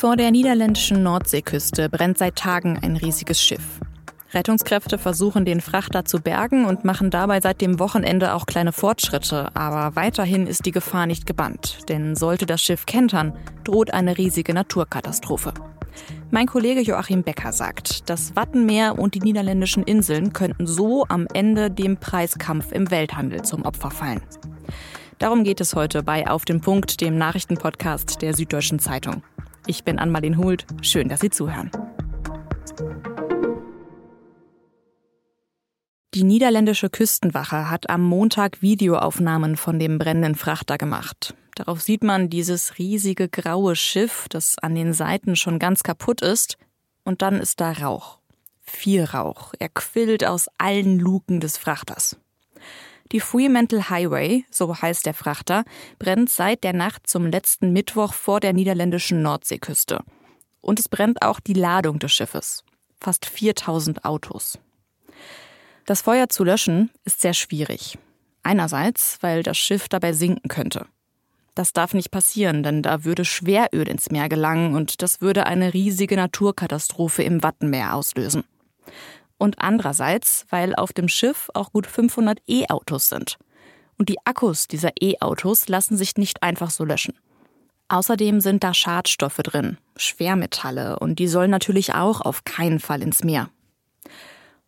Vor der niederländischen Nordseeküste brennt seit Tagen ein riesiges Schiff. Rettungskräfte versuchen, den Frachter zu bergen und machen dabei seit dem Wochenende auch kleine Fortschritte. Aber weiterhin ist die Gefahr nicht gebannt. Denn sollte das Schiff kentern, droht eine riesige Naturkatastrophe. Mein Kollege Joachim Becker sagt, das Wattenmeer und die niederländischen Inseln könnten so am Ende dem Preiskampf im Welthandel zum Opfer fallen. Darum geht es heute bei Auf dem Punkt, dem Nachrichtenpodcast der Süddeutschen Zeitung. Ich bin Anmalin Hult. Schön, dass Sie zuhören. Die niederländische Küstenwache hat am Montag Videoaufnahmen von dem brennenden Frachter gemacht. Darauf sieht man dieses riesige graue Schiff, das an den Seiten schon ganz kaputt ist. Und dann ist da Rauch. Viel Rauch. Er quillt aus allen Luken des Frachters. Die Fremantle Highway, so heißt der Frachter, brennt seit der Nacht zum letzten Mittwoch vor der niederländischen Nordseeküste. Und es brennt auch die Ladung des Schiffes. Fast 4000 Autos. Das Feuer zu löschen ist sehr schwierig. Einerseits, weil das Schiff dabei sinken könnte. Das darf nicht passieren, denn da würde Schweröl ins Meer gelangen und das würde eine riesige Naturkatastrophe im Wattenmeer auslösen. Und andererseits, weil auf dem Schiff auch gut 500 E-Autos sind. Und die Akkus dieser E-Autos lassen sich nicht einfach so löschen. Außerdem sind da Schadstoffe drin, Schwermetalle, und die sollen natürlich auch auf keinen Fall ins Meer.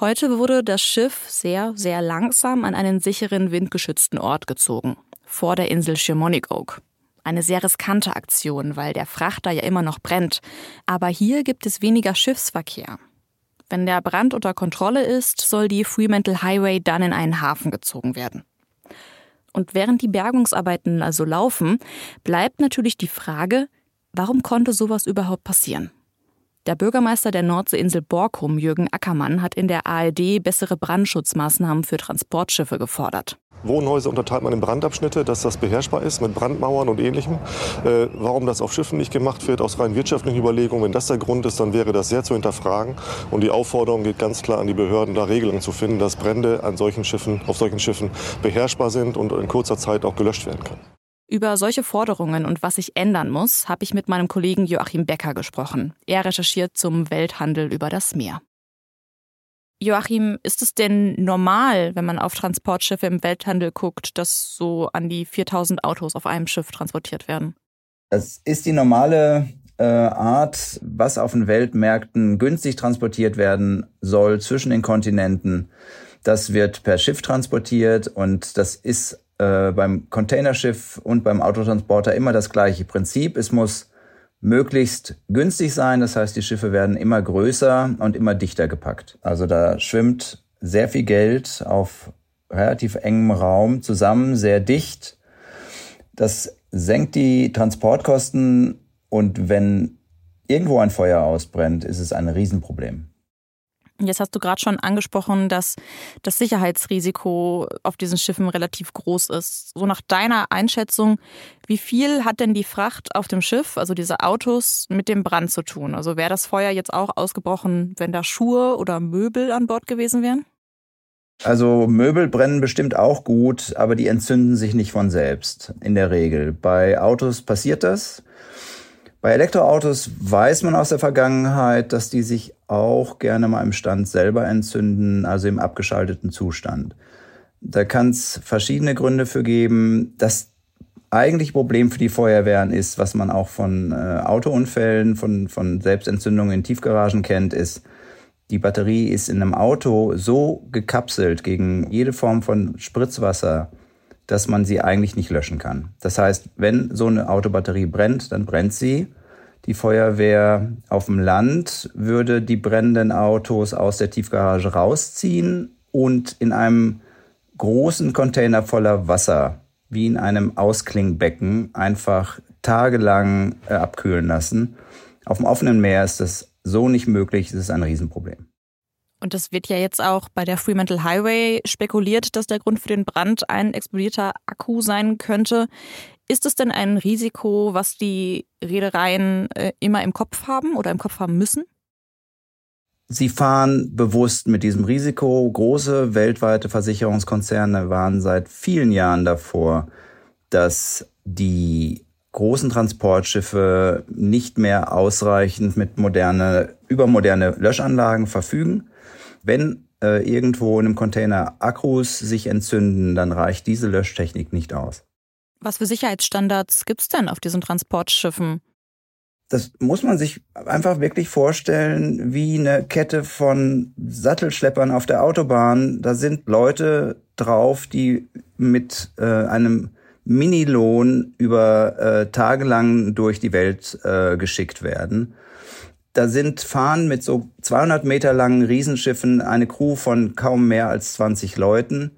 Heute wurde das Schiff sehr, sehr langsam an einen sicheren windgeschützten Ort gezogen, vor der Insel Schimonicok. Eine sehr riskante Aktion, weil der Frachter ja immer noch brennt. Aber hier gibt es weniger Schiffsverkehr. Wenn der Brand unter Kontrolle ist, soll die Fremantle Highway dann in einen Hafen gezogen werden. Und während die Bergungsarbeiten also laufen, bleibt natürlich die Frage, warum konnte sowas überhaupt passieren? Der Bürgermeister der Nordseeinsel Borkum, Jürgen Ackermann, hat in der ARD bessere Brandschutzmaßnahmen für Transportschiffe gefordert. Wohnhäuser unterteilt man in Brandabschnitte, dass das beherrschbar ist mit Brandmauern und ähnlichem. Äh, warum das auf Schiffen nicht gemacht wird, aus rein wirtschaftlichen Überlegungen, wenn das der Grund ist, dann wäre das sehr zu hinterfragen. Und die Aufforderung geht ganz klar an die Behörden, da Regelungen zu finden, dass Brände an solchen Schiffen, auf solchen Schiffen beherrschbar sind und in kurzer Zeit auch gelöscht werden können. Über solche Forderungen und was sich ändern muss, habe ich mit meinem Kollegen Joachim Becker gesprochen. Er recherchiert zum Welthandel über das Meer. Joachim, ist es denn normal, wenn man auf Transportschiffe im Welthandel guckt, dass so an die 4000 Autos auf einem Schiff transportiert werden? Das ist die normale äh, Art, was auf den Weltmärkten günstig transportiert werden soll zwischen den Kontinenten. Das wird per Schiff transportiert und das ist äh, beim Containerschiff und beim Autotransporter immer das gleiche Prinzip. Es muss möglichst günstig sein, das heißt, die Schiffe werden immer größer und immer dichter gepackt. Also da schwimmt sehr viel Geld auf relativ engem Raum zusammen, sehr dicht. Das senkt die Transportkosten und wenn irgendwo ein Feuer ausbrennt, ist es ein Riesenproblem. Jetzt hast du gerade schon angesprochen, dass das Sicherheitsrisiko auf diesen Schiffen relativ groß ist. So nach deiner Einschätzung, wie viel hat denn die Fracht auf dem Schiff, also diese Autos, mit dem Brand zu tun? Also wäre das Feuer jetzt auch ausgebrochen, wenn da Schuhe oder Möbel an Bord gewesen wären? Also Möbel brennen bestimmt auch gut, aber die entzünden sich nicht von selbst in der Regel. Bei Autos passiert das. Bei Elektroautos weiß man aus der Vergangenheit, dass die sich auch gerne mal im Stand selber entzünden, also im abgeschalteten Zustand. Da kann es verschiedene Gründe für geben. Das eigentliche Problem für die Feuerwehren ist, was man auch von äh, Autounfällen, von, von Selbstentzündungen in Tiefgaragen kennt, ist, die Batterie ist in einem Auto so gekapselt gegen jede Form von Spritzwasser, dass man sie eigentlich nicht löschen kann. Das heißt, wenn so eine Autobatterie brennt, dann brennt sie. Die Feuerwehr auf dem Land würde die brennenden Autos aus der Tiefgarage rausziehen und in einem großen Container voller Wasser, wie in einem Ausklingbecken, einfach tagelang äh, abkühlen lassen. Auf dem offenen Meer ist das so nicht möglich, es ist ein Riesenproblem. Und es wird ja jetzt auch bei der Fremantle Highway spekuliert, dass der Grund für den Brand ein explodierter Akku sein könnte. Ist es denn ein Risiko, was die Reedereien äh, immer im Kopf haben oder im Kopf haben müssen? Sie fahren bewusst mit diesem Risiko. Große weltweite Versicherungskonzerne waren seit vielen Jahren davor, dass die großen Transportschiffe nicht mehr ausreichend mit moderne, übermoderne Löschanlagen verfügen. Wenn äh, irgendwo in einem Container Akkus sich entzünden, dann reicht diese Löschtechnik nicht aus. Was für Sicherheitsstandards gibt es denn auf diesen Transportschiffen? Das muss man sich einfach wirklich vorstellen wie eine Kette von Sattelschleppern auf der Autobahn. Da sind Leute drauf, die mit äh, einem Minilohn über äh, tagelang durch die Welt äh, geschickt werden. Da sind Fahnen mit so 200 Meter langen Riesenschiffen, eine Crew von kaum mehr als 20 Leuten.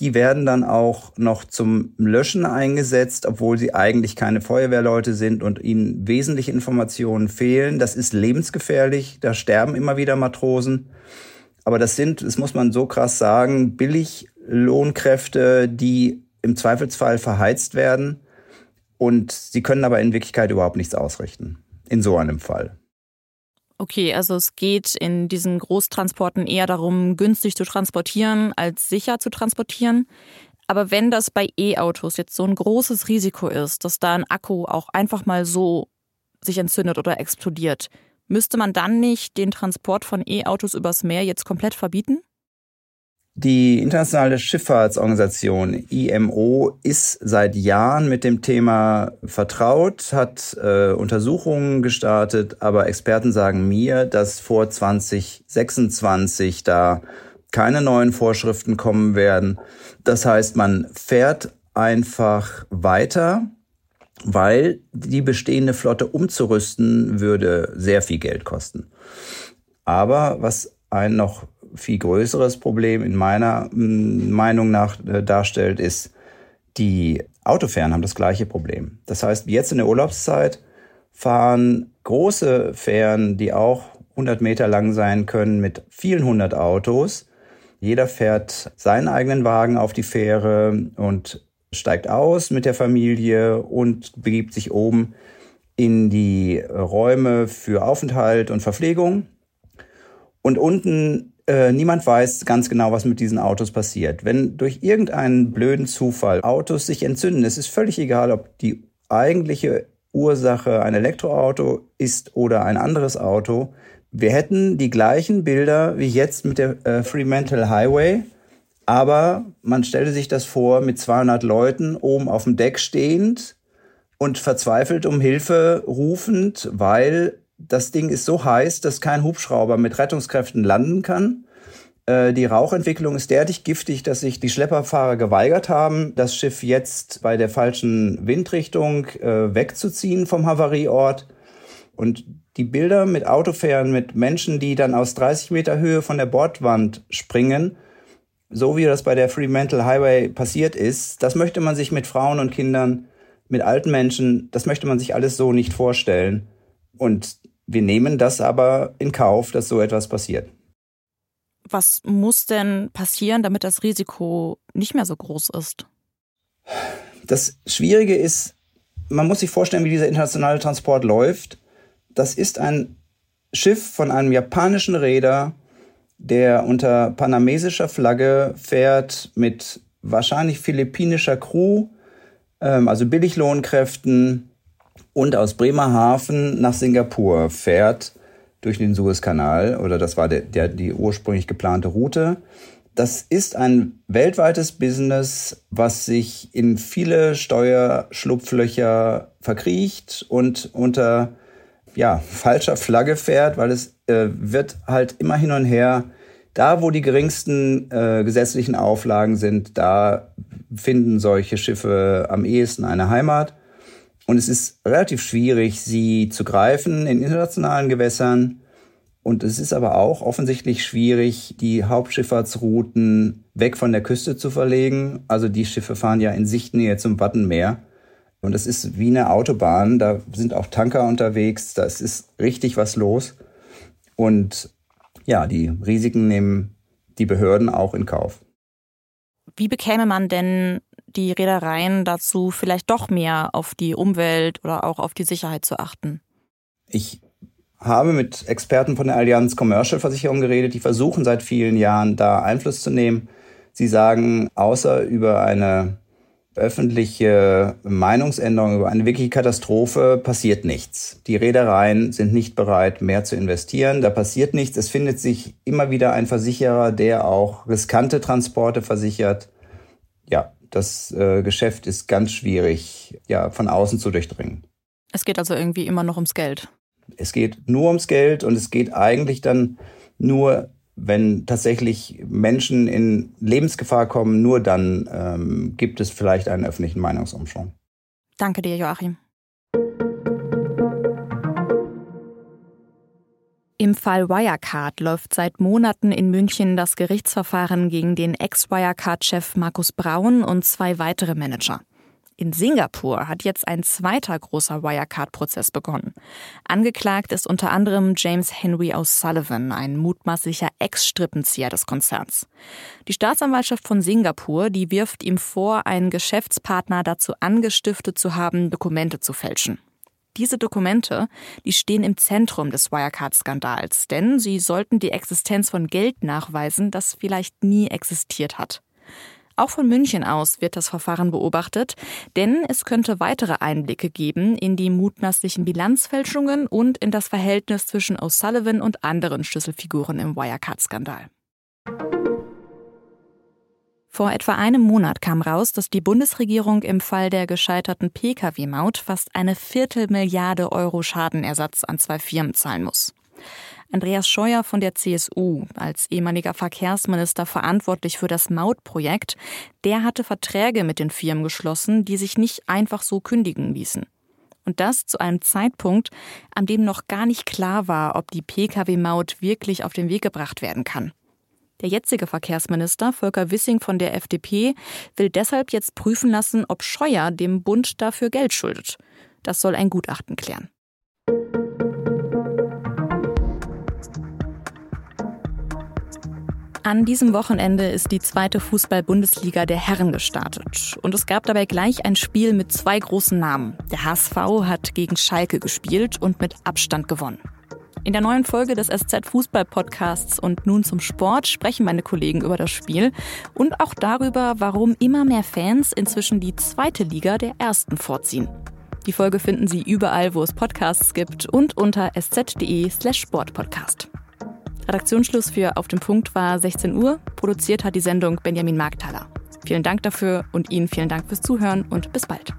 Die werden dann auch noch zum Löschen eingesetzt, obwohl sie eigentlich keine Feuerwehrleute sind und ihnen wesentliche Informationen fehlen. Das ist lebensgefährlich. Da sterben immer wieder Matrosen. Aber das sind, das muss man so krass sagen, Billiglohnkräfte, die im Zweifelsfall verheizt werden und sie können aber in Wirklichkeit überhaupt nichts ausrichten. In so einem Fall. Okay, also es geht in diesen Großtransporten eher darum, günstig zu transportieren, als sicher zu transportieren. Aber wenn das bei E-Autos jetzt so ein großes Risiko ist, dass da ein Akku auch einfach mal so sich entzündet oder explodiert, müsste man dann nicht den Transport von E-Autos übers Meer jetzt komplett verbieten? Die Internationale Schifffahrtsorganisation IMO ist seit Jahren mit dem Thema vertraut, hat äh, Untersuchungen gestartet, aber Experten sagen mir, dass vor 2026 da keine neuen Vorschriften kommen werden. Das heißt, man fährt einfach weiter, weil die bestehende Flotte umzurüsten würde sehr viel Geld kosten. Aber was einen noch viel größeres Problem in meiner mm, Meinung nach äh, darstellt, ist, die Autofähren haben das gleiche Problem. Das heißt, jetzt in der Urlaubszeit fahren große Fähren, die auch 100 Meter lang sein können, mit vielen hundert Autos. Jeder fährt seinen eigenen Wagen auf die Fähre und steigt aus mit der Familie und begibt sich oben in die Räume für Aufenthalt und Verpflegung. Und unten äh, niemand weiß ganz genau, was mit diesen Autos passiert. Wenn durch irgendeinen blöden Zufall Autos sich entzünden, es ist völlig egal, ob die eigentliche Ursache ein Elektroauto ist oder ein anderes Auto. Wir hätten die gleichen Bilder wie jetzt mit der äh, Fremantle Highway, aber man stelle sich das vor mit 200 Leuten oben auf dem Deck stehend und verzweifelt um Hilfe rufend, weil das Ding ist so heiß, dass kein Hubschrauber mit Rettungskräften landen kann. Äh, die Rauchentwicklung ist derartig giftig, dass sich die Schlepperfahrer geweigert haben, das Schiff jetzt bei der falschen Windrichtung äh, wegzuziehen vom Havarieort. Und die Bilder mit Autofähren, mit Menschen, die dann aus 30 Meter Höhe von der Bordwand springen, so wie das bei der Fremantle Highway passiert ist, das möchte man sich mit Frauen und Kindern, mit alten Menschen, das möchte man sich alles so nicht vorstellen. Und wir nehmen das aber in Kauf, dass so etwas passiert. Was muss denn passieren, damit das Risiko nicht mehr so groß ist? Das Schwierige ist, man muss sich vorstellen, wie dieser internationale Transport läuft. Das ist ein Schiff von einem japanischen Räder, der unter panamesischer Flagge fährt mit wahrscheinlich philippinischer Crew, ähm, also Billiglohnkräften, und aus Bremerhaven nach Singapur fährt durch den Suezkanal oder das war der, der, die ursprünglich geplante Route. Das ist ein weltweites Business, was sich in viele Steuerschlupflöcher verkriecht und unter ja, falscher Flagge fährt, weil es äh, wird halt immer hin und her, da wo die geringsten äh, gesetzlichen Auflagen sind, da finden solche Schiffe am ehesten eine Heimat. Und es ist relativ schwierig, sie zu greifen in internationalen Gewässern. Und es ist aber auch offensichtlich schwierig, die Hauptschifffahrtsrouten weg von der Küste zu verlegen. Also die Schiffe fahren ja in Sichtnähe zum Wattenmeer. Und es ist wie eine Autobahn. Da sind auch Tanker unterwegs. Da ist richtig was los. Und ja, die Risiken nehmen die Behörden auch in Kauf. Wie bekäme man denn die Reedereien dazu, vielleicht doch mehr auf die Umwelt oder auch auf die Sicherheit zu achten? Ich habe mit Experten von der Allianz Commercial Versicherung geredet, die versuchen seit vielen Jahren da Einfluss zu nehmen. Sie sagen, außer über eine öffentliche Meinungsänderung über eine wirkliche Katastrophe passiert nichts. Die Reedereien sind nicht bereit, mehr zu investieren. Da passiert nichts. Es findet sich immer wieder ein Versicherer, der auch riskante Transporte versichert. Ja, das äh, Geschäft ist ganz schwierig, ja, von außen zu durchdringen. Es geht also irgendwie immer noch ums Geld. Es geht nur ums Geld und es geht eigentlich dann nur wenn tatsächlich Menschen in Lebensgefahr kommen, nur dann ähm, gibt es vielleicht einen öffentlichen Meinungsumschwung. Danke dir, Joachim. Im Fall Wirecard läuft seit Monaten in München das Gerichtsverfahren gegen den Ex-Wirecard-Chef Markus Braun und zwei weitere Manager. In Singapur hat jetzt ein zweiter großer Wirecard-Prozess begonnen. Angeklagt ist unter anderem James Henry O'Sullivan, ein mutmaßlicher Ex-Strippenzieher des Konzerns. Die Staatsanwaltschaft von Singapur, die wirft ihm vor, einen Geschäftspartner dazu angestiftet zu haben, Dokumente zu fälschen. Diese Dokumente, die stehen im Zentrum des Wirecard-Skandals, denn sie sollten die Existenz von Geld nachweisen, das vielleicht nie existiert hat. Auch von München aus wird das Verfahren beobachtet, denn es könnte weitere Einblicke geben in die mutmaßlichen Bilanzfälschungen und in das Verhältnis zwischen O'Sullivan und anderen Schlüsselfiguren im Wirecard-Skandal. Vor etwa einem Monat kam raus, dass die Bundesregierung im Fall der gescheiterten Pkw-Maut fast eine Viertelmilliarde Euro Schadenersatz an zwei Firmen zahlen muss. Andreas Scheuer von der CSU, als ehemaliger Verkehrsminister verantwortlich für das Mautprojekt, der hatte Verträge mit den Firmen geschlossen, die sich nicht einfach so kündigen ließen. Und das zu einem Zeitpunkt, an dem noch gar nicht klar war, ob die Pkw-Maut wirklich auf den Weg gebracht werden kann. Der jetzige Verkehrsminister Volker Wissing von der FDP will deshalb jetzt prüfen lassen, ob Scheuer dem Bund dafür Geld schuldet. Das soll ein Gutachten klären. An diesem Wochenende ist die zweite Fußball-Bundesliga der Herren gestartet. Und es gab dabei gleich ein Spiel mit zwei großen Namen. Der HSV hat gegen Schalke gespielt und mit Abstand gewonnen. In der neuen Folge des SZ Fußball Podcasts und nun zum Sport sprechen meine Kollegen über das Spiel und auch darüber, warum immer mehr Fans inzwischen die zweite Liga der ersten vorziehen. Die Folge finden Sie überall, wo es Podcasts gibt und unter sz.de slash Sportpodcast. Redaktionsschluss für Auf dem Punkt war 16 Uhr. Produziert hat die Sendung Benjamin Markthaler. Vielen Dank dafür und Ihnen vielen Dank fürs Zuhören und bis bald.